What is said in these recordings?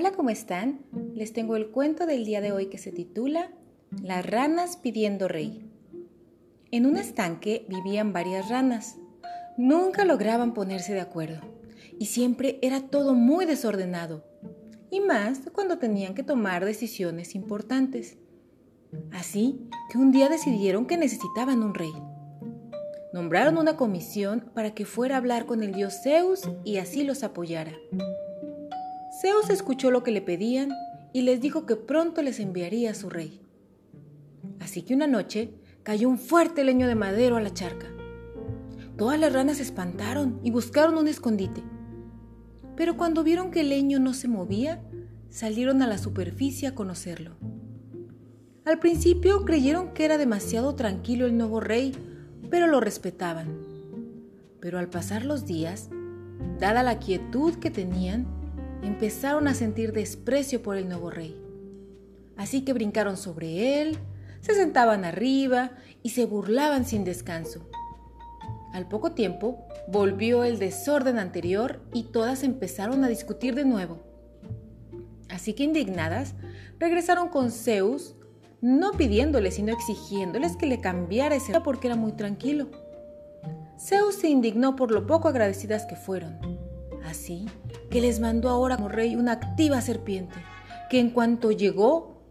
Hola, ¿cómo están? Les tengo el cuento del día de hoy que se titula Las ranas pidiendo rey. En un estanque vivían varias ranas. Nunca lograban ponerse de acuerdo y siempre era todo muy desordenado, y más cuando tenían que tomar decisiones importantes. Así que un día decidieron que necesitaban un rey. Nombraron una comisión para que fuera a hablar con el dios Zeus y así los apoyara. Zeus escuchó lo que le pedían y les dijo que pronto les enviaría a su rey. Así que una noche cayó un fuerte leño de madero a la charca. Todas las ranas se espantaron y buscaron un escondite. Pero cuando vieron que el leño no se movía, salieron a la superficie a conocerlo. Al principio creyeron que era demasiado tranquilo el nuevo rey, pero lo respetaban. Pero al pasar los días, dada la quietud que tenían, empezaron a sentir desprecio por el nuevo rey. Así que brincaron sobre él, se sentaban arriba y se burlaban sin descanso. Al poco tiempo volvió el desorden anterior y todas empezaron a discutir de nuevo. Así que indignadas, regresaron con Zeus, no pidiéndoles, sino exigiéndoles que le cambiara ese porque era muy tranquilo. Zeus se indignó por lo poco agradecidas que fueron. Así que les mandó ahora como rey una activa serpiente, que en cuanto llegó,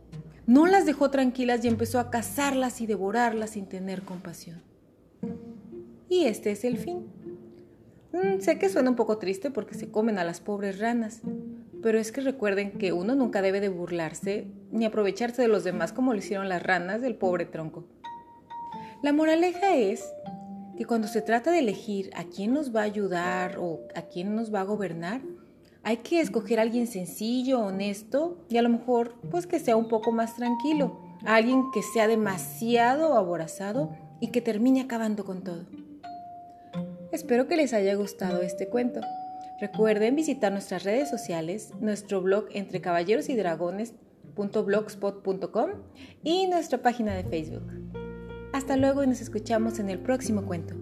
no las dejó tranquilas y empezó a cazarlas y devorarlas sin tener compasión. Y este es el fin. Mm, sé que suena un poco triste porque se comen a las pobres ranas, pero es que recuerden que uno nunca debe de burlarse ni aprovecharse de los demás como lo hicieron las ranas del pobre tronco. La moraleja es que cuando se trata de elegir a quién nos va a ayudar o a quién nos va a gobernar, hay que escoger a alguien sencillo, honesto y a lo mejor pues que sea un poco más tranquilo, a alguien que sea demasiado aborazado y que termine acabando con todo. Espero que les haya gustado este cuento. Recuerden visitar nuestras redes sociales, nuestro blog entre caballeros y dragones.blogspot.com y nuestra página de Facebook. Hasta luego y nos escuchamos en el próximo cuento.